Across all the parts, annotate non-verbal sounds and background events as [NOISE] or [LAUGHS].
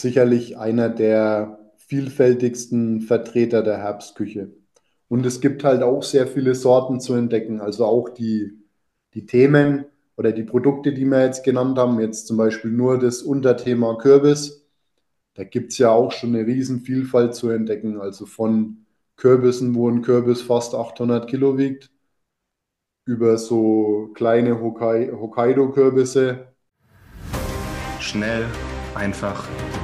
sicherlich einer der vielfältigsten Vertreter der Herbstküche. Und es gibt halt auch sehr viele Sorten zu entdecken. Also auch die, die Themen oder die Produkte, die wir jetzt genannt haben, jetzt zum Beispiel nur das Unterthema Kürbis, da gibt es ja auch schon eine riesen Vielfalt zu entdecken. Also von Kürbissen, wo ein Kürbis fast 800 Kilo wiegt, über so kleine Hokkaido-Kürbisse. Schnell, einfach,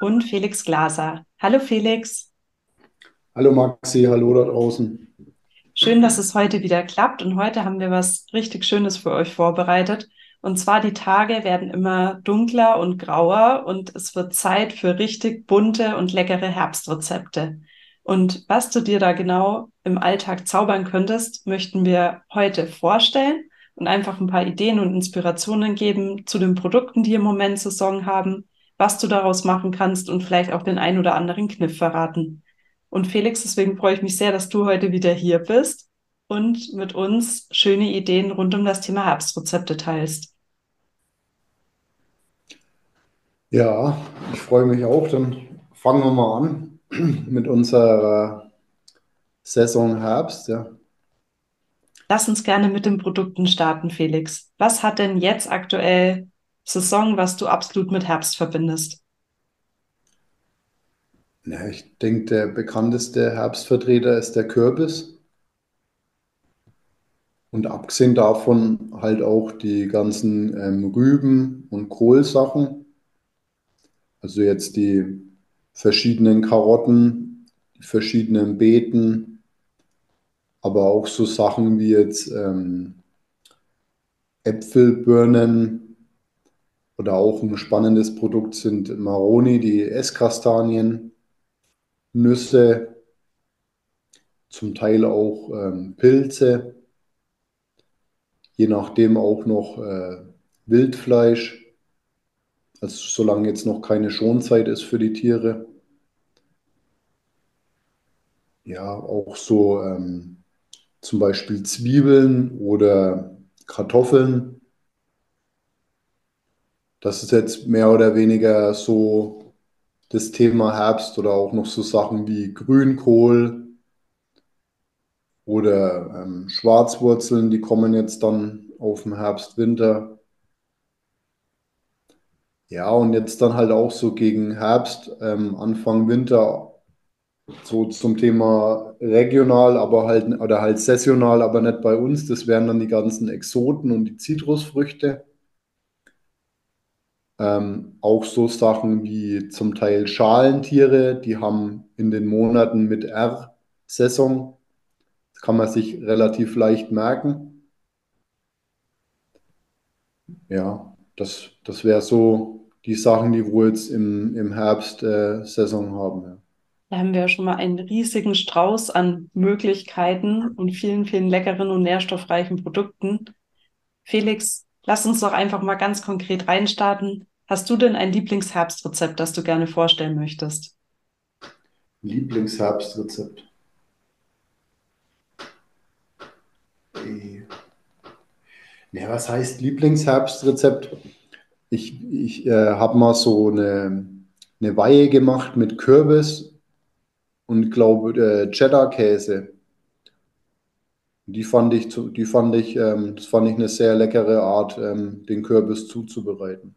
und Felix Glaser. Hallo Felix. Hallo Maxi, hallo da draußen. Schön, dass es heute wieder klappt und heute haben wir was richtig Schönes für euch vorbereitet. Und zwar die Tage werden immer dunkler und grauer und es wird Zeit für richtig bunte und leckere Herbstrezepte. Und was du dir da genau im Alltag zaubern könntest, möchten wir heute vorstellen und einfach ein paar Ideen und Inspirationen geben zu den Produkten, die im Moment Saison haben, was du daraus machen kannst und vielleicht auch den ein oder anderen Kniff verraten. Und Felix, deswegen freue ich mich sehr, dass du heute wieder hier bist und mit uns schöne Ideen rund um das Thema Herbstrezepte teilst. Ja, ich freue mich auch. Dann fangen wir mal an mit unserer Saison Herbst. Ja. Lass uns gerne mit den Produkten starten, Felix. Was hat denn jetzt aktuell Saison, was du absolut mit Herbst verbindest? Ja, ich denke, der bekannteste Herbstvertreter ist der Kürbis. Und abgesehen davon halt auch die ganzen ähm, Rüben- und Kohlsachen. Also jetzt die verschiedenen Karotten, die verschiedenen Beeten, aber auch so Sachen wie jetzt ähm, Äpfel, Birnen oder auch ein spannendes Produkt sind Maroni, die Esskastanien. Nüsse, zum Teil auch ähm, Pilze, je nachdem auch noch äh, Wildfleisch, also solange jetzt noch keine Schonzeit ist für die Tiere. Ja, auch so ähm, zum Beispiel Zwiebeln oder Kartoffeln. Das ist jetzt mehr oder weniger so das Thema Herbst oder auch noch so Sachen wie Grünkohl oder ähm, Schwarzwurzeln, die kommen jetzt dann auf dem Herbst, Winter. Ja, und jetzt dann halt auch so gegen Herbst, ähm, Anfang Winter, so zum Thema regional, aber halt, oder halt saisonal, aber nicht bei uns. Das wären dann die ganzen Exoten und die Zitrusfrüchte. Ähm, auch so Sachen wie zum Teil Schalentiere, die haben in den Monaten mit R Saison. Das kann man sich relativ leicht merken. Ja, das, das wäre so die Sachen, die wir jetzt im, im Herbst äh, Saison haben. Ja. Da haben wir ja schon mal einen riesigen Strauß an Möglichkeiten und vielen, vielen leckeren und nährstoffreichen Produkten. Felix, lass uns doch einfach mal ganz konkret reinstarten. Hast du denn ein Lieblingsherbstrezept, das du gerne vorstellen möchtest? Lieblingsherbstrezept. Ja, was heißt Lieblingsherbstrezept? Ich, ich äh, habe mal so eine, eine Weihe gemacht mit Kürbis und glaube äh, Cheddar-Käse. Die fand ich, die fand ich, ähm, das fand ich eine sehr leckere Art, ähm, den Kürbis zuzubereiten.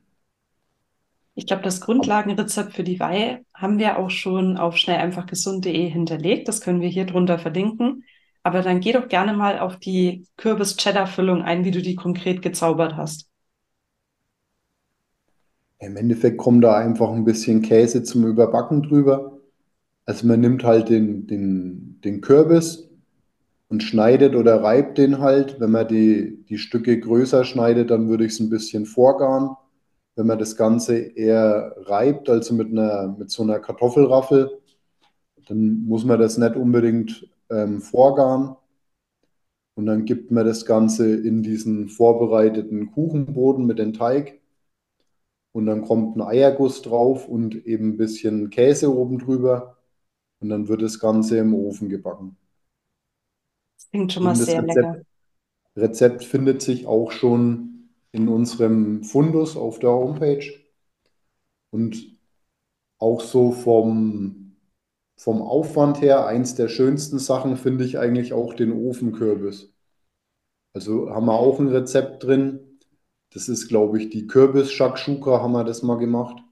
Ich glaube, das Grundlagenrezept für die Weihe haben wir auch schon auf schnelleinfachgesund.de hinterlegt. Das können wir hier drunter verlinken. Aber dann geh doch gerne mal auf die Kürbis-Cheddar-Füllung ein, wie du die konkret gezaubert hast. Im Endeffekt kommt da einfach ein bisschen Käse zum Überbacken drüber. Also man nimmt halt den, den, den Kürbis und schneidet oder reibt den halt. Wenn man die, die Stücke größer schneidet, dann würde ich es ein bisschen vorgaren wenn man das Ganze eher reibt, also mit, einer, mit so einer Kartoffelraffel, Dann muss man das nicht unbedingt ähm, vorgaren. Und dann gibt man das Ganze in diesen vorbereiteten Kuchenboden mit dem Teig. Und dann kommt ein Eierguss drauf und eben ein bisschen Käse oben drüber. Und dann wird das Ganze im Ofen gebacken. Das klingt schon mal sehr lecker. Rezept, Rezept findet sich auch schon in unserem Fundus auf der Homepage. Und auch so vom, vom Aufwand her, eins der schönsten Sachen finde ich eigentlich auch den Ofenkürbis. Also haben wir auch ein Rezept drin. Das ist, glaube ich, die Kürbis-Shakshuka haben wir das mal gemacht.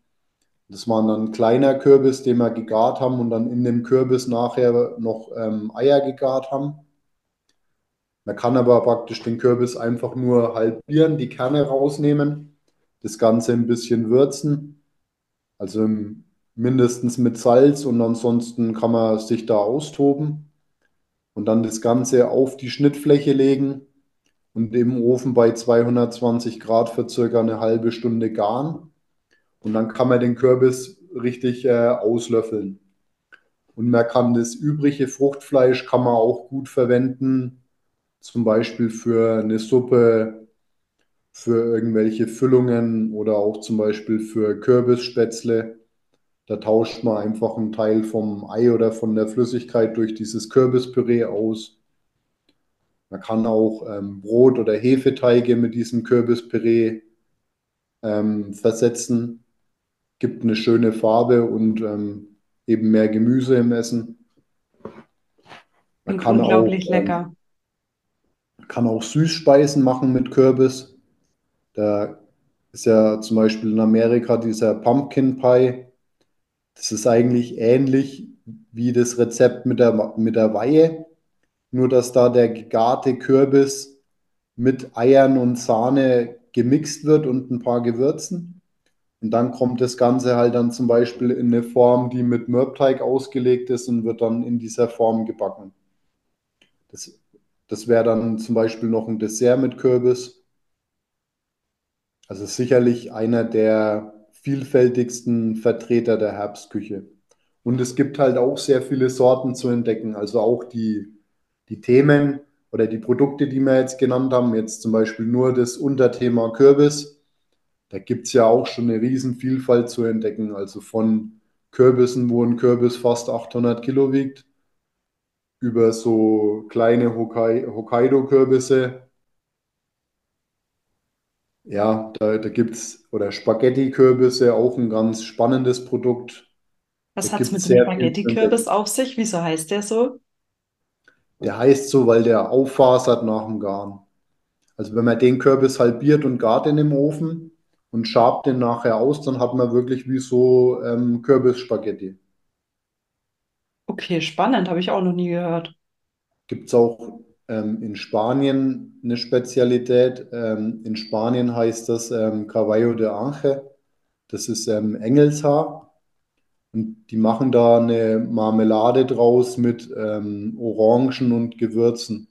Das war dann ein kleiner Kürbis, den wir gegart haben und dann in dem Kürbis nachher noch ähm, Eier gegart haben. Man kann aber praktisch den Kürbis einfach nur halbieren, die Kerne rausnehmen, das Ganze ein bisschen würzen, also mindestens mit Salz und ansonsten kann man sich da austoben und dann das Ganze auf die Schnittfläche legen und im Ofen bei 220 Grad für circa eine halbe Stunde garen. Und dann kann man den Kürbis richtig äh, auslöffeln. Und man kann das übrige Fruchtfleisch kann man auch gut verwenden, zum Beispiel für eine Suppe, für irgendwelche Füllungen oder auch zum Beispiel für Kürbisspätzle. Da tauscht man einfach einen Teil vom Ei oder von der Flüssigkeit durch dieses Kürbispüree aus. Man kann auch ähm, Brot- oder Hefeteige mit diesem Kürbispüree ähm, versetzen. Gibt eine schöne Farbe und ähm, eben mehr Gemüse im Essen. Man Klingt kann auch, unglaublich ähm, lecker. Kann auch Süßspeisen machen mit Kürbis. Da ist ja zum Beispiel in Amerika dieser Pumpkin Pie. Das ist eigentlich ähnlich wie das Rezept mit der, mit der Weihe, nur dass da der gegarte Kürbis mit Eiern und Sahne gemixt wird und ein paar Gewürzen. Und dann kommt das Ganze halt dann zum Beispiel in eine Form, die mit Mürbteig ausgelegt ist und wird dann in dieser Form gebacken. Das, das wäre dann zum Beispiel noch ein Dessert mit Kürbis. Also sicherlich einer der vielfältigsten Vertreter der Herbstküche. Und es gibt halt auch sehr viele Sorten zu entdecken. Also auch die, die Themen oder die Produkte, die wir jetzt genannt haben, jetzt zum Beispiel nur das Unterthema Kürbis. Da gibt es ja auch schon eine Riesenvielfalt zu entdecken. Also von Kürbissen, wo ein Kürbis fast 800 Kilo wiegt, über so kleine Hokkai- Hokkaido-Kürbisse. Ja, da, da gibt es, oder Spaghetti-Kürbisse, auch ein ganz spannendes Produkt. Was hat's gibt mit es dem Spaghetti-Kürbis auf sich? Wieso heißt der so? Der heißt so, weil der auffasert nach dem Garen. Also wenn man den Kürbis halbiert und gart in dem Ofen und schabt den nachher aus, dann hat man wirklich wie so ähm, Kürbisspaghetti. Okay, spannend, habe ich auch noch nie gehört. Gibt es auch ähm, in Spanien eine Spezialität. Ähm, in Spanien heißt das ähm, Caballo de Ángel. Das ist ähm, Engelshaar. Und die machen da eine Marmelade draus mit ähm, Orangen und Gewürzen.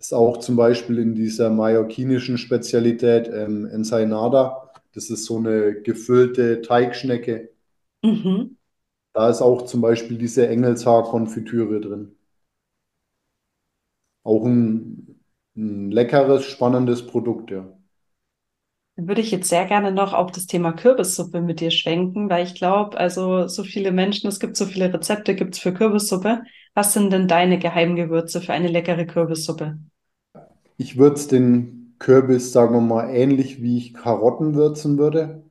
Ist auch zum Beispiel in dieser mallorquinischen Spezialität ähm, Ensainada. Das ist so eine gefüllte Teigschnecke. Mhm. Da ist auch zum Beispiel diese Engelshaar-Konfitüre drin. Auch ein, ein leckeres, spannendes Produkt, ja. Dann würde ich jetzt sehr gerne noch auf das Thema Kürbissuppe mit dir schwenken, weil ich glaube, also so viele Menschen, es gibt so viele Rezepte, gibt es für Kürbissuppe. Was sind denn deine Geheimgewürze für eine leckere Kürbissuppe? Ich würze den Kürbis, sagen wir mal, ähnlich wie ich Karotten würzen würde.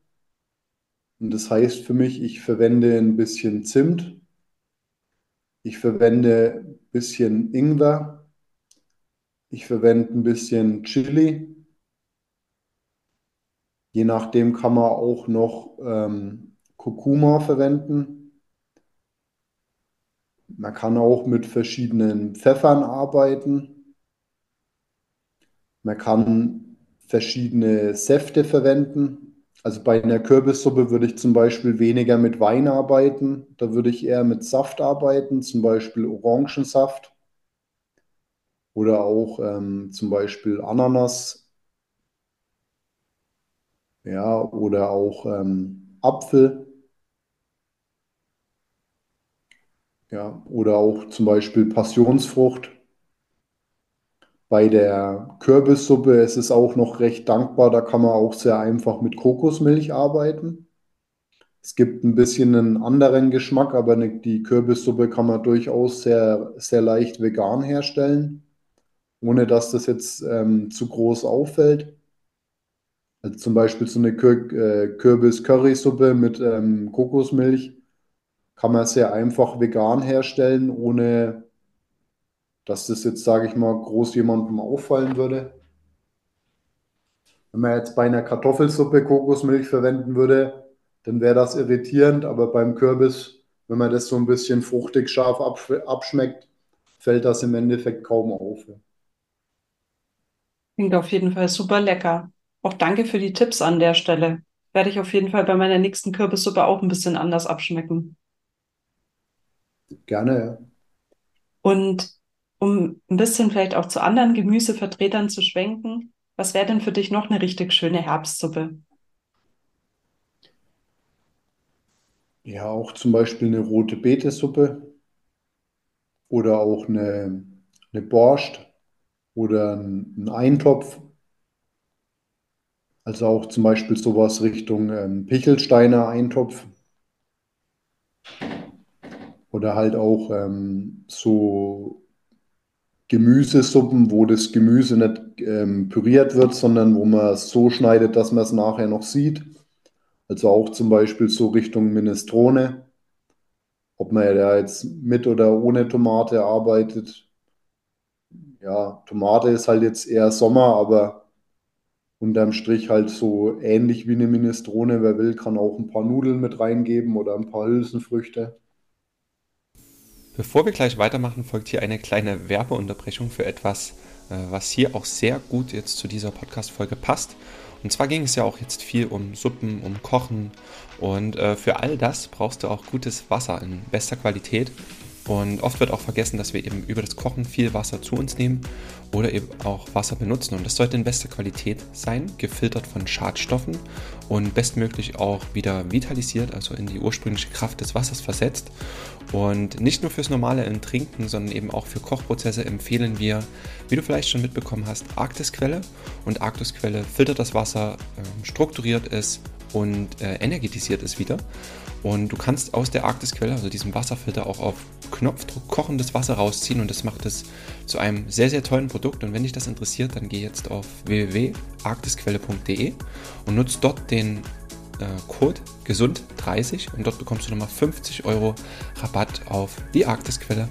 Und das heißt für mich, ich verwende ein bisschen Zimt, ich verwende ein bisschen Ingwer, ich verwende ein bisschen Chili. Je nachdem kann man auch noch ähm, Kurkuma verwenden. Man kann auch mit verschiedenen Pfeffern arbeiten. Man kann verschiedene Säfte verwenden. Also bei einer Kürbissuppe würde ich zum Beispiel weniger mit Wein arbeiten. Da würde ich eher mit Saft arbeiten, zum Beispiel Orangensaft oder auch ähm, zum Beispiel Ananas, ja, oder auch ähm, Apfel. Ja, oder auch zum Beispiel Passionsfrucht. Bei der Kürbissuppe ist es auch noch recht dankbar, da kann man auch sehr einfach mit Kokosmilch arbeiten. Es gibt ein bisschen einen anderen Geschmack, aber die Kürbissuppe kann man durchaus sehr, sehr leicht vegan herstellen, ohne dass das jetzt ähm, zu groß auffällt. Also zum Beispiel so eine äh, Kürbis-Currysuppe mit ähm, Kokosmilch kann man sehr einfach vegan herstellen, ohne dass das jetzt, sage ich mal, groß jemandem auffallen würde. Wenn man jetzt bei einer Kartoffelsuppe Kokosmilch verwenden würde, dann wäre das irritierend, aber beim Kürbis, wenn man das so ein bisschen fruchtig scharf abschmeckt, fällt das im Endeffekt kaum auf. Klingt auf jeden Fall super lecker. Auch danke für die Tipps an der Stelle. Werde ich auf jeden Fall bei meiner nächsten Kürbissuppe auch ein bisschen anders abschmecken. Gerne, ja. Und um ein bisschen vielleicht auch zu anderen Gemüsevertretern zu schwenken, was wäre denn für dich noch eine richtig schöne Herbstsuppe? Ja, auch zum Beispiel eine rote Betesuppe oder auch eine, eine Borscht oder ein, ein Eintopf. Also auch zum Beispiel sowas Richtung ähm, Pichelsteiner Eintopf. Oder halt auch ähm, so Gemüsesuppen, wo das Gemüse nicht ähm, püriert wird, sondern wo man es so schneidet, dass man es nachher noch sieht. Also auch zum Beispiel so Richtung Minestrone. Ob man da jetzt mit oder ohne Tomate arbeitet. Ja, Tomate ist halt jetzt eher Sommer, aber unterm Strich halt so ähnlich wie eine Minestrone. Wer will, kann auch ein paar Nudeln mit reingeben oder ein paar Hülsenfrüchte. Bevor wir gleich weitermachen, folgt hier eine kleine Werbeunterbrechung für etwas, äh, was hier auch sehr gut jetzt zu dieser Podcast-Folge passt. Und zwar ging es ja auch jetzt viel um Suppen, um Kochen. Und äh, für all das brauchst du auch gutes Wasser in bester Qualität. Und oft wird auch vergessen, dass wir eben über das Kochen viel Wasser zu uns nehmen oder eben auch Wasser benutzen. Und das sollte in bester Qualität sein, gefiltert von Schadstoffen und bestmöglich auch wieder vitalisiert, also in die ursprüngliche Kraft des Wassers versetzt. Und nicht nur fürs normale Trinken, sondern eben auch für Kochprozesse empfehlen wir, wie du vielleicht schon mitbekommen hast, Arktisquelle. Und Arktisquelle filtert das Wasser, äh, strukturiert es und äh, energetisiert es wieder. Und du kannst aus der Arktisquelle, also diesem Wasserfilter, auch auf Knopfdruck kochendes Wasser rausziehen und das macht es zu einem sehr, sehr tollen Produkt. Und wenn dich das interessiert, dann geh jetzt auf www.arktisquelle.de und nutzt dort den äh, Code gesund30 und dort bekommst du nochmal 50 Euro Rabatt auf die Arktisquelle.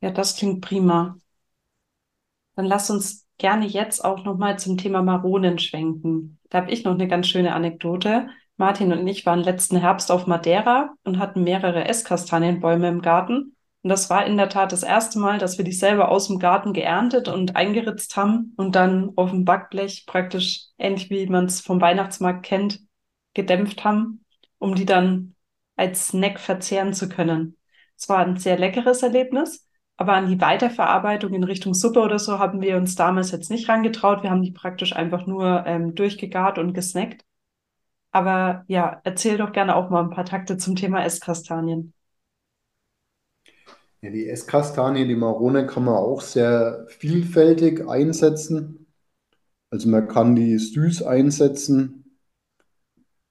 Ja, das klingt prima. Dann lass uns gerne jetzt auch nochmal zum Thema Maronen schwenken. Da habe ich noch eine ganz schöne Anekdote. Martin und ich waren letzten Herbst auf Madeira und hatten mehrere Esskastanienbäume im Garten. Und das war in der Tat das erste Mal, dass wir die selber aus dem Garten geerntet und eingeritzt haben und dann auf dem Backblech praktisch ähnlich wie man es vom Weihnachtsmarkt kennt, gedämpft haben, um die dann als Snack verzehren zu können. Es war ein sehr leckeres Erlebnis, aber an die Weiterverarbeitung in Richtung Suppe oder so haben wir uns damals jetzt nicht rangetraut. Wir haben die praktisch einfach nur ähm, durchgegart und gesnackt. Aber ja, erzähl doch gerne auch mal ein paar Takte zum Thema Esskastanien. Ja, die Esskastanie, die Marone kann man auch sehr vielfältig einsetzen. Also man kann die süß einsetzen,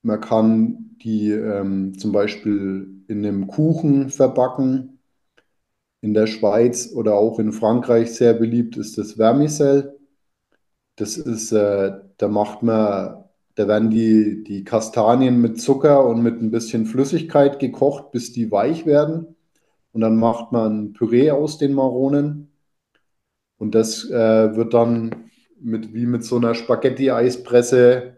man kann die ähm, zum Beispiel in einem Kuchen verbacken. In der Schweiz oder auch in Frankreich sehr beliebt ist das Vermicelle. Das ist, äh, da macht man da werden die, die Kastanien mit Zucker und mit ein bisschen Flüssigkeit gekocht, bis die weich werden. Und dann macht man Püree aus den Maronen. Und das äh, wird dann mit, wie mit so einer Spaghetti-Eispresse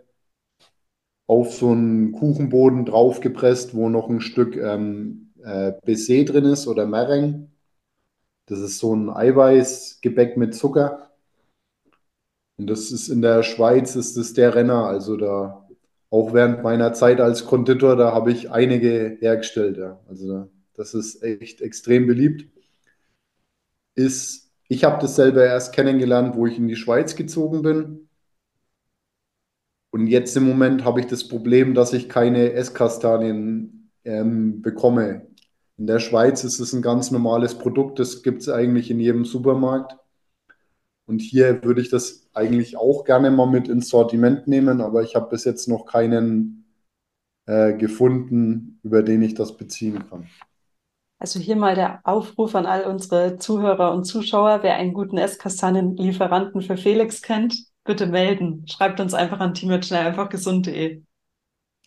auf so einen Kuchenboden draufgepresst, wo noch ein Stück ähm, äh, Baiser drin ist oder Meringue. Das ist so ein Eiweißgebäck mit Zucker. Und das ist in der Schweiz ist das der Renner. Also da, auch während meiner Zeit als Konditor, da habe ich einige hergestellt. Ja. Also das ist echt extrem beliebt. Ist, ich habe das selber erst kennengelernt, wo ich in die Schweiz gezogen bin. Und jetzt im Moment habe ich das Problem, dass ich keine Esskastanien ähm, bekomme. In der Schweiz ist es ein ganz normales Produkt, das gibt es eigentlich in jedem Supermarkt. Und hier würde ich das eigentlich auch gerne mal mit ins Sortiment nehmen, aber ich habe bis jetzt noch keinen äh, gefunden, über den ich das beziehen kann. Also hier mal der Aufruf an all unsere Zuhörer und Zuschauer, wer einen guten Esskastanienlieferanten für Felix kennt, bitte melden. Schreibt uns einfach an team@schnelleinfachgesund.de.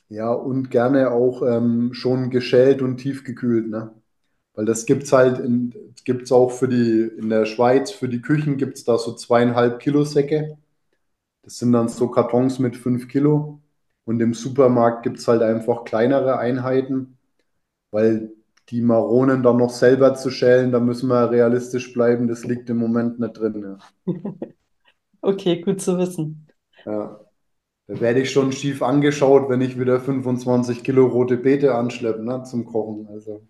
Ja, und gerne auch ähm, schon geschält und tiefgekühlt, ne? Weil das gibt's halt in, gibt's auch für die, in der Schweiz, für die Küchen gibt es da so zweieinhalb Kilo Säcke. Das sind dann so Kartons mit fünf Kilo. Und im Supermarkt gibt es halt einfach kleinere Einheiten, weil die Maronen dann noch selber zu schälen, da müssen wir realistisch bleiben, das liegt im Moment nicht drin. Ja. [LAUGHS] okay, gut zu wissen. Ja. Da werde ich schon schief angeschaut, wenn ich wieder 25 Kilo rote Beete anschleppe ne, zum Kochen. Also.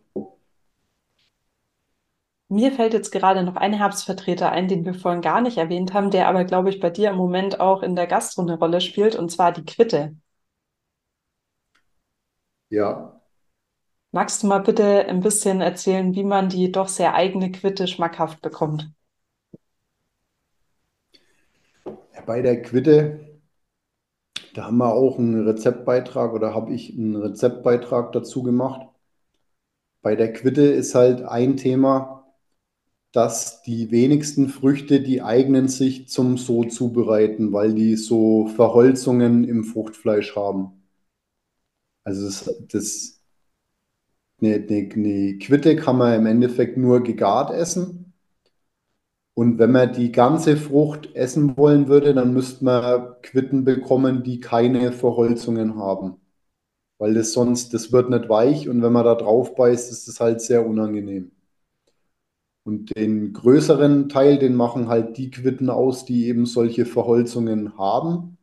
Mir fällt jetzt gerade noch ein Herbstvertreter ein, den wir vorhin gar nicht erwähnt haben, der aber, glaube ich, bei dir im Moment auch in der Gastro eine Rolle spielt, und zwar die Quitte. Ja. Magst du mal bitte ein bisschen erzählen, wie man die doch sehr eigene Quitte schmackhaft bekommt? Bei der Quitte, da haben wir auch einen Rezeptbeitrag oder habe ich einen Rezeptbeitrag dazu gemacht. Bei der Quitte ist halt ein Thema, dass die wenigsten Früchte, die eignen sich zum so zubereiten, weil die so Verholzungen im Fruchtfleisch haben. Also das, das eine, eine, eine Quitte kann man im Endeffekt nur gegart essen. Und wenn man die ganze Frucht essen wollen würde, dann müsste man Quitten bekommen, die keine Verholzungen haben. Weil das sonst, das wird nicht weich und wenn man da drauf beißt, ist es halt sehr unangenehm. Und den größeren Teil, den machen halt die Quitten aus, die eben solche Verholzungen haben.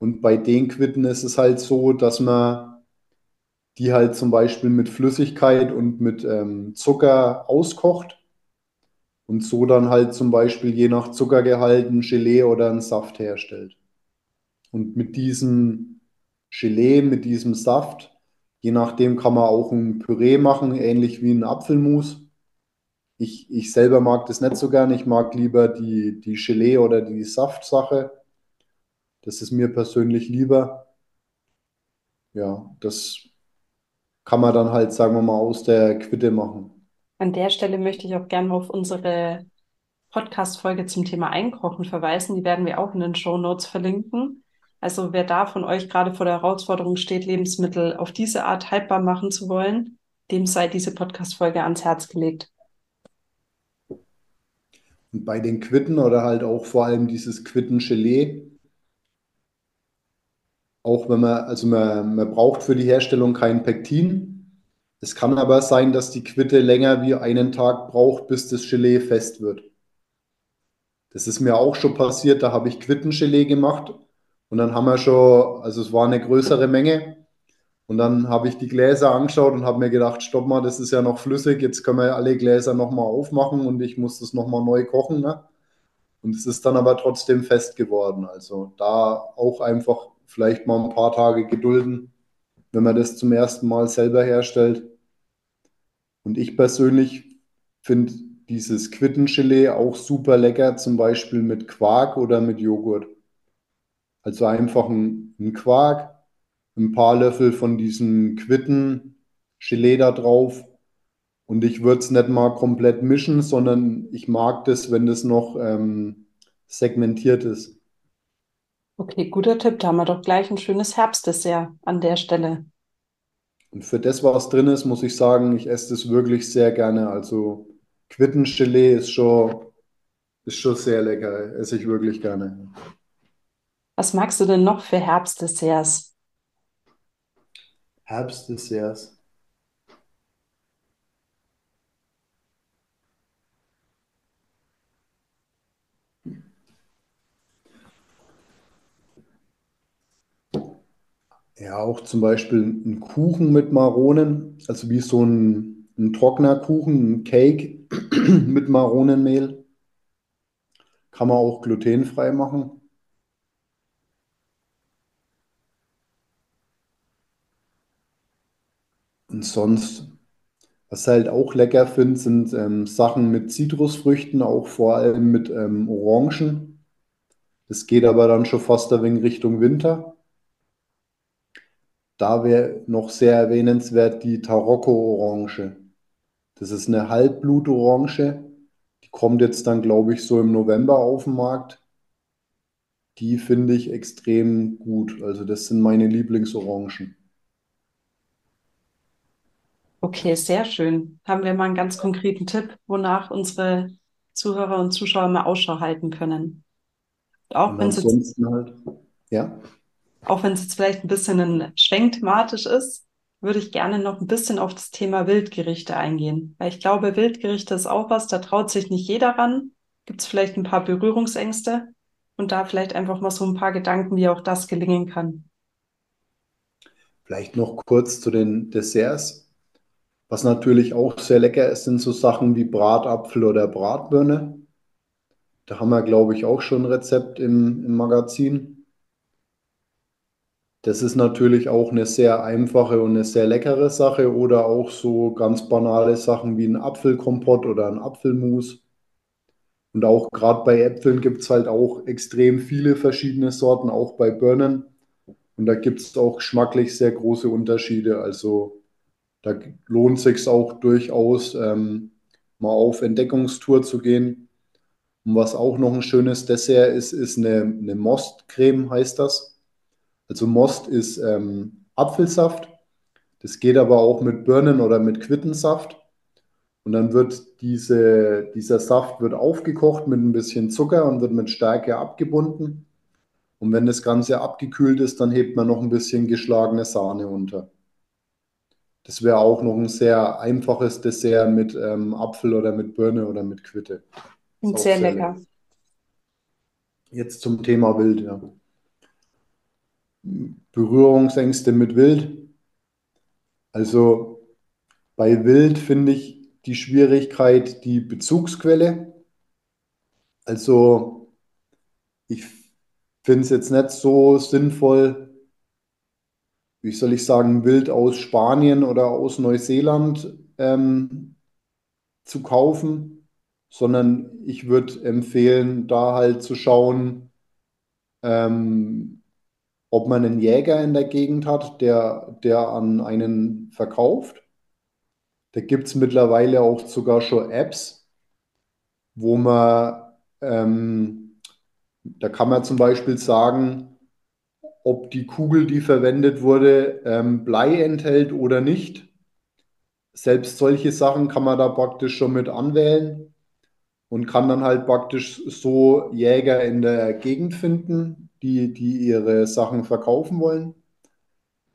Und bei den Quitten ist es halt so, dass man die halt zum Beispiel mit Flüssigkeit und mit ähm, Zucker auskocht und so dann halt zum Beispiel je nach Zuckergehalt ein Gelee oder einen Saft herstellt. Und mit diesem Gelee, mit diesem Saft, je nachdem kann man auch ein Püree machen, ähnlich wie ein Apfelmus. Ich, ich selber mag das nicht so gern. Ich mag lieber die, die Gelee oder die Saftsache. Das ist mir persönlich lieber. Ja, das kann man dann halt, sagen wir mal, aus der Quitte machen. An der Stelle möchte ich auch gerne auf unsere Podcast-Folge zum Thema Einkochen verweisen. Die werden wir auch in den Show Notes verlinken. Also wer da von euch gerade vor der Herausforderung steht, Lebensmittel auf diese Art haltbar machen zu wollen, dem sei diese Podcast-Folge ans Herz gelegt. Und bei den Quitten oder halt auch vor allem dieses Quittengelee, auch wenn man, also man, man braucht für die Herstellung kein Pektin. Es kann aber sein, dass die Quitte länger wie einen Tag braucht, bis das Gelee fest wird. Das ist mir auch schon passiert, da habe ich Quittengelee gemacht und dann haben wir schon, also es war eine größere Menge und dann habe ich die Gläser angeschaut und habe mir gedacht, stopp mal, das ist ja noch flüssig, jetzt können wir alle Gläser nochmal aufmachen und ich muss das nochmal neu kochen. Ne? Und es ist dann aber trotzdem fest geworden. Also da auch einfach vielleicht mal ein paar Tage gedulden, wenn man das zum ersten Mal selber herstellt. Und ich persönlich finde dieses Quittengelee auch super lecker, zum Beispiel mit Quark oder mit Joghurt. Also einfach ein, ein Quark, ein paar Löffel von diesem Quitten-Gelee da drauf. Und ich würde es nicht mal komplett mischen, sondern ich mag das, wenn das noch ähm, segmentiert ist. Okay, guter Tipp. Da haben wir doch gleich ein schönes Herbstdessert an der Stelle. Und für das, was drin ist, muss ich sagen, ich esse das wirklich sehr gerne. Also Quittengelee ist schon, ist schon sehr lecker. Esse ich wirklich gerne. Was magst du denn noch für Herbstdesserts? Herbstdesserts. Ja, auch zum Beispiel ein Kuchen mit Maronen, also wie so ein, ein trockener Kuchen, ein Cake [CLEARS THROAT] mit Maronenmehl. Kann man auch glutenfrei machen. Und sonst, Was halt auch lecker finde, sind ähm, Sachen mit Zitrusfrüchten, auch vor allem mit ähm, Orangen. Das geht aber dann schon fast ein wenig Richtung Winter. Da wäre noch sehr erwähnenswert die Tarocco-Orange. Das ist eine Halbblutorange. Die kommt jetzt dann, glaube ich, so im November auf den Markt. Die finde ich extrem gut. Also das sind meine Lieblingsorangen. Okay, sehr schön. Haben wir mal einen ganz konkreten Tipp, wonach unsere Zuhörer und Zuschauer mal Ausschau halten können. Auch Und wenn es jetzt, halt, ja. auch wenn es jetzt vielleicht ein bisschen ein Schwenk thematisch ist, würde ich gerne noch ein bisschen auf das Thema Wildgerichte eingehen. Weil ich glaube, Wildgerichte ist auch was, da traut sich nicht jeder ran. Gibt es vielleicht ein paar Berührungsängste und da vielleicht einfach mal so ein paar Gedanken, wie auch das gelingen kann. Vielleicht noch kurz zu den Desserts. Was natürlich auch sehr lecker ist, sind so Sachen wie Bratapfel oder Bratbirne. Da haben wir, glaube ich, auch schon ein Rezept im, im Magazin. Das ist natürlich auch eine sehr einfache und eine sehr leckere Sache. Oder auch so ganz banale Sachen wie ein Apfelkompott oder ein Apfelmus. Und auch gerade bei Äpfeln gibt es halt auch extrem viele verschiedene Sorten, auch bei Birnen. Und da gibt es auch geschmacklich sehr große Unterschiede. Also da lohnt sich auch durchaus, ähm, mal auf Entdeckungstour zu gehen. Und was auch noch ein schönes Dessert ist, ist eine, eine Mostcreme, heißt das. Also Most ist ähm, Apfelsaft. Das geht aber auch mit Birnen oder mit Quittensaft. Und dann wird diese, dieser Saft wird aufgekocht mit ein bisschen Zucker und wird mit Stärke abgebunden. Und wenn das Ganze abgekühlt ist, dann hebt man noch ein bisschen geschlagene Sahne unter. Das wäre auch noch ein sehr einfaches Dessert mit ähm, Apfel oder mit Birne oder mit Quitte. Und sehr sehr lecker. lecker. Jetzt zum Thema Wild, ja. Berührungsängste mit Wild. Also bei Wild finde ich die Schwierigkeit die Bezugsquelle. Also ich finde es jetzt nicht so sinnvoll, wie soll ich sagen, Wild aus Spanien oder aus Neuseeland ähm, zu kaufen, sondern ich würde empfehlen, da halt zu schauen, ähm, ob man einen Jäger in der Gegend hat, der, der an einen verkauft. Da gibt es mittlerweile auch sogar schon Apps, wo man, ähm, da kann man zum Beispiel sagen, ob die Kugel, die verwendet wurde, ähm, Blei enthält oder nicht. Selbst solche Sachen kann man da praktisch schon mit anwählen und kann dann halt praktisch so Jäger in der Gegend finden, die, die ihre Sachen verkaufen wollen.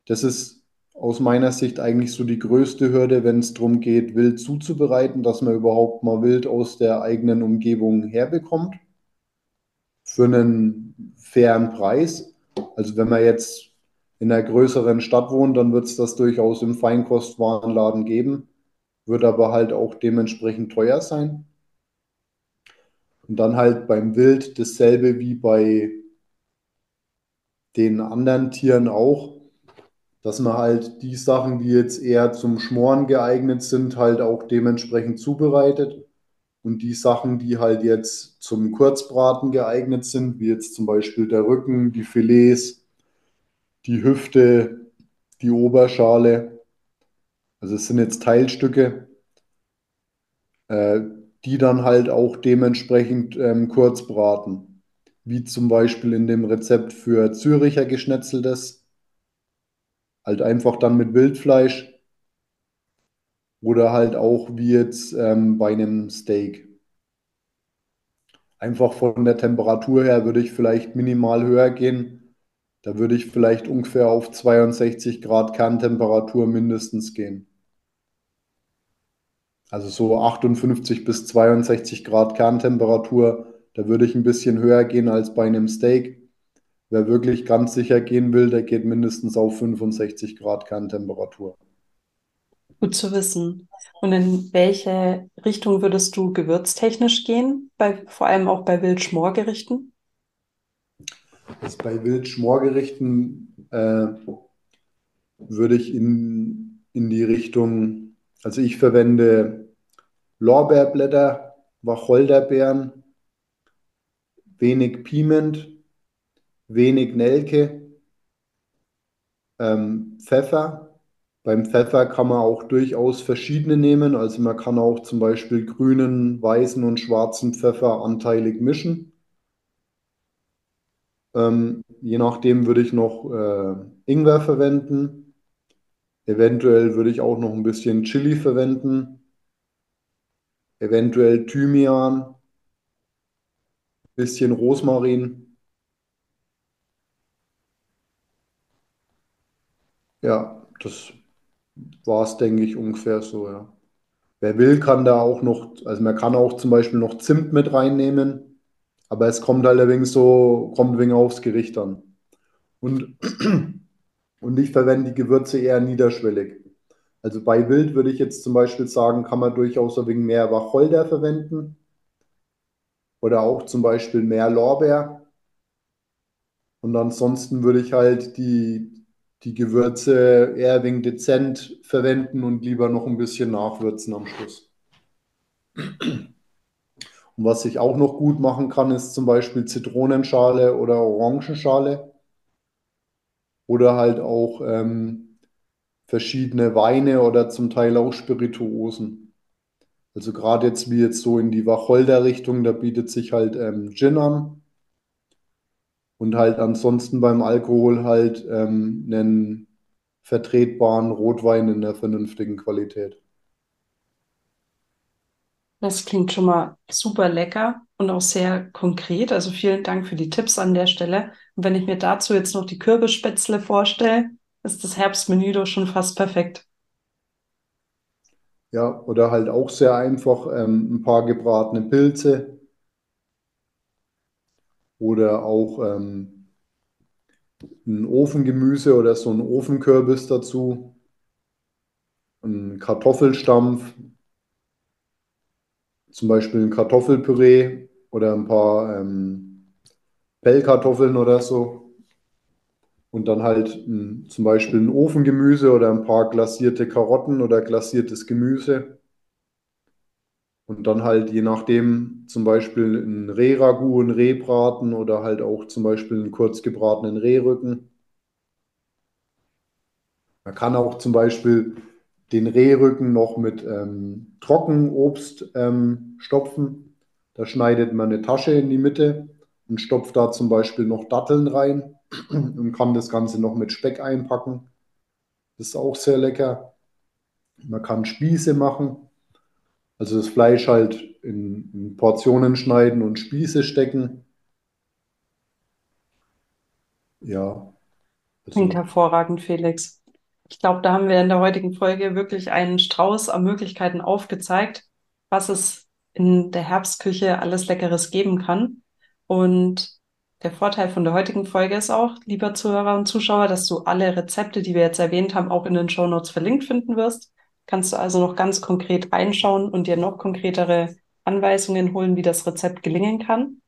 Das ist aus meiner Sicht eigentlich so die größte Hürde, wenn es darum geht, Wild zuzubereiten, dass man überhaupt mal Wild aus der eigenen Umgebung herbekommt für einen fairen Preis. Also wenn man jetzt in einer größeren Stadt wohnt, dann wird es das durchaus im Feinkostwarenladen geben, wird aber halt auch dementsprechend teuer sein. Und dann halt beim Wild dasselbe wie bei den anderen Tieren auch, dass man halt die Sachen, die jetzt eher zum Schmoren geeignet sind, halt auch dementsprechend zubereitet. Und die Sachen, die halt jetzt zum Kurzbraten geeignet sind, wie jetzt zum Beispiel der Rücken, die Filets, die Hüfte, die Oberschale, also es sind jetzt Teilstücke, äh, die dann halt auch dementsprechend ähm, kurz braten. Wie zum Beispiel in dem Rezept für Züricher Geschnetzeltes, halt einfach dann mit Wildfleisch oder halt auch wie jetzt ähm, bei einem Steak. Einfach von der Temperatur her würde ich vielleicht minimal höher gehen. Da würde ich vielleicht ungefähr auf 62 Grad Kerntemperatur mindestens gehen. Also so 58 bis 62 Grad Kerntemperatur. Da würde ich ein bisschen höher gehen als bei einem Steak. Wer wirklich ganz sicher gehen will, der geht mindestens auf 65 Grad Kerntemperatur. Gut zu wissen. Und in welche Richtung würdest du gewürztechnisch gehen? Bei, vor allem auch bei Wildschmorgerichten? Jetzt bei Wildschmorgerichten äh, würde ich in, in die Richtung Also ich verwende Lorbeerblätter, Wacholderbeeren, wenig Piment, wenig Nelke, ähm, Pfeffer. Beim Pfeffer kann man auch durchaus verschiedene nehmen. Also man kann auch zum Beispiel grünen, weißen und schwarzen Pfeffer anteilig mischen. Ähm, je nachdem würde ich noch äh, Ingwer verwenden. Eventuell würde ich auch noch ein bisschen Chili verwenden. Eventuell Thymian, bisschen Rosmarin. Ja, das war es, denke ich, ungefähr so, ja. Wer will, kann da auch noch, also man kann auch zum Beispiel noch Zimt mit reinnehmen, aber es kommt halt wenig so, kommt wenig aufs Gericht an. Und, [CLEARS THROAT] und ich verwende die Gewürze eher niederschwellig. Also bei Wild würde ich jetzt zum Beispiel sagen, kann man durchaus ein wenig mehr Wacholder verwenden oder auch zum Beispiel mehr Lorbeer. Und ansonsten würde ich halt die, die Gewürze eher wegen dezent verwenden und lieber noch ein bisschen nachwürzen am Schluss. Und was ich auch noch gut machen kann, ist zum Beispiel Zitronenschale oder Orangenschale. Oder halt auch ähm, verschiedene Weine oder zum Teil auch Spirituosen. Also gerade jetzt wie jetzt so in die Wacholder-Richtung, da bietet sich halt ähm, Gin an. Und halt ansonsten beim Alkohol halt ähm, einen vertretbaren Rotwein in der vernünftigen Qualität. Das klingt schon mal super lecker und auch sehr konkret. Also vielen Dank für die Tipps an der Stelle. Und wenn ich mir dazu jetzt noch die Kürbisspätzle vorstelle, ist das Herbstmenü doch schon fast perfekt. Ja, oder halt auch sehr einfach ähm, ein paar gebratene Pilze oder auch ähm, ein Ofengemüse oder so ein Ofenkürbis dazu, ein Kartoffelstampf, zum Beispiel ein Kartoffelpüree oder ein paar ähm, Pellkartoffeln oder so. Und dann halt ein, zum Beispiel ein Ofengemüse oder ein paar glasierte Karotten oder glasiertes Gemüse. Und dann halt je nachdem zum Beispiel ein Rehragout, ein Rehbraten oder halt auch zum Beispiel einen kurz gebratenen Rehrücken. Man kann auch zum Beispiel den Rehrücken noch mit ähm, Trockenobst ähm, stopfen. Da schneidet man eine Tasche in die Mitte und stopft da zum Beispiel noch Datteln rein [CLEARS THROAT] und kann das Ganze noch mit Speck einpacken. Das ist auch sehr lecker. Man kann Spieße machen, also das Fleisch halt in, in Portionen schneiden und Spieße stecken. Ja. Also. Klingt hervorragend, Felix. Ich glaube, da haben wir in der heutigen Folge wirklich einen Strauß an Möglichkeiten aufgezeigt, was es in der Herbstküche alles Leckeres geben kann. Und der Vorteil von der heutigen Folge ist auch, lieber Zuhörer und Zuschauer, dass du alle Rezepte, die wir jetzt erwähnt haben, auch in den Show Notes verlinkt finden wirst. Kannst du also noch ganz konkret reinschauen und dir noch konkretere Anweisungen holen, wie das Rezept gelingen kann.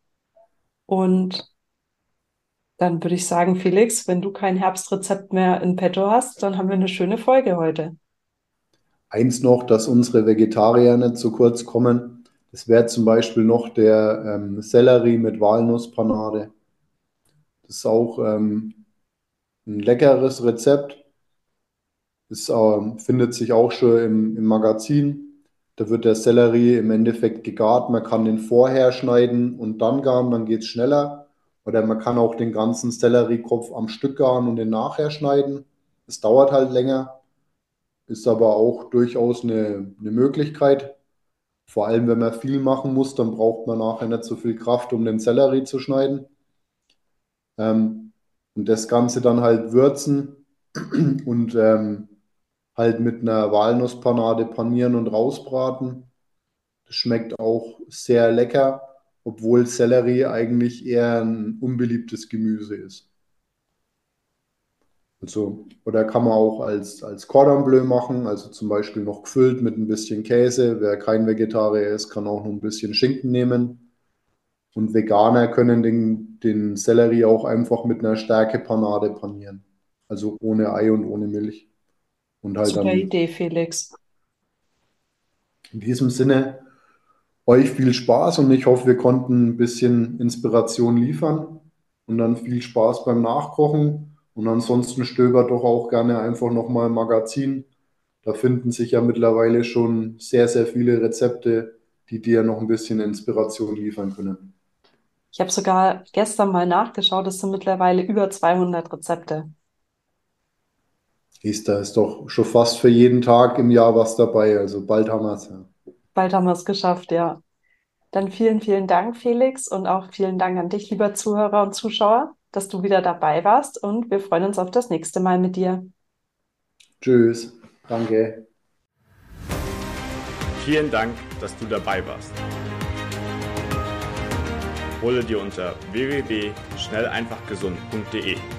Und dann würde ich sagen, Felix, wenn du kein Herbstrezept mehr in petto hast, dann haben wir eine schöne Folge heute. Eins noch, dass unsere Vegetarier nicht zu kurz kommen. Das wäre zum Beispiel noch der ähm, Sellerie mit Walnusspanade. Das ist auch ähm, ein leckeres Rezept. Das äh, findet sich auch schon im, im Magazin. Da wird der Sellerie im Endeffekt gegart. Man kann den vorher schneiden und dann garen, dann geht es schneller. Oder man kann auch den ganzen Selleriekopf am Stück garen und den nachher schneiden. Es dauert halt länger, ist aber auch durchaus eine, eine Möglichkeit. Vor allem, wenn man viel machen muss, dann braucht man nachher nicht so viel Kraft, um den Sellerie zu schneiden. Ähm, und das Ganze dann halt würzen und ähm, halt mit einer Walnusspanade panieren und rausbraten. Das schmeckt auch sehr lecker, obwohl Sellerie eigentlich eher ein unbeliebtes Gemüse ist. Also, oder kann man auch als, als Cordon Bleu machen, also zum Beispiel noch gefüllt mit ein bisschen Käse. Wer kein Vegetarier ist, kann auch noch ein bisschen Schinken nehmen. Und Veganer können den, den Sellerie auch einfach mit einer Stärkepanade panieren. Also ohne Ei und ohne Milch. Und halt Super Idee, Felix. In diesem Sinne, euch viel Spaß und ich hoffe, wir konnten ein bisschen Inspiration liefern und dann viel Spaß beim Nachkochen. Und ansonsten stöbert doch auch gerne einfach nochmal im Magazin. Da finden sich ja mittlerweile schon sehr, sehr viele Rezepte, die dir noch ein bisschen Inspiration liefern können. Ich habe sogar gestern mal nachgeschaut, es sind mittlerweile über 200 Rezepte. Ist, da ist doch schon fast für jeden Tag im Jahr was dabei. Also bald haben wir es. Ja. Bald haben wir es geschafft, ja. Dann vielen, vielen Dank, Felix, und auch vielen Dank an dich, lieber Zuhörer und Zuschauer, dass du wieder dabei warst. Und wir freuen uns auf das nächste Mal mit dir. Tschüss. Danke. Vielen Dank, dass du dabei warst. Hole dir unter www.schnelleinfachgesund.de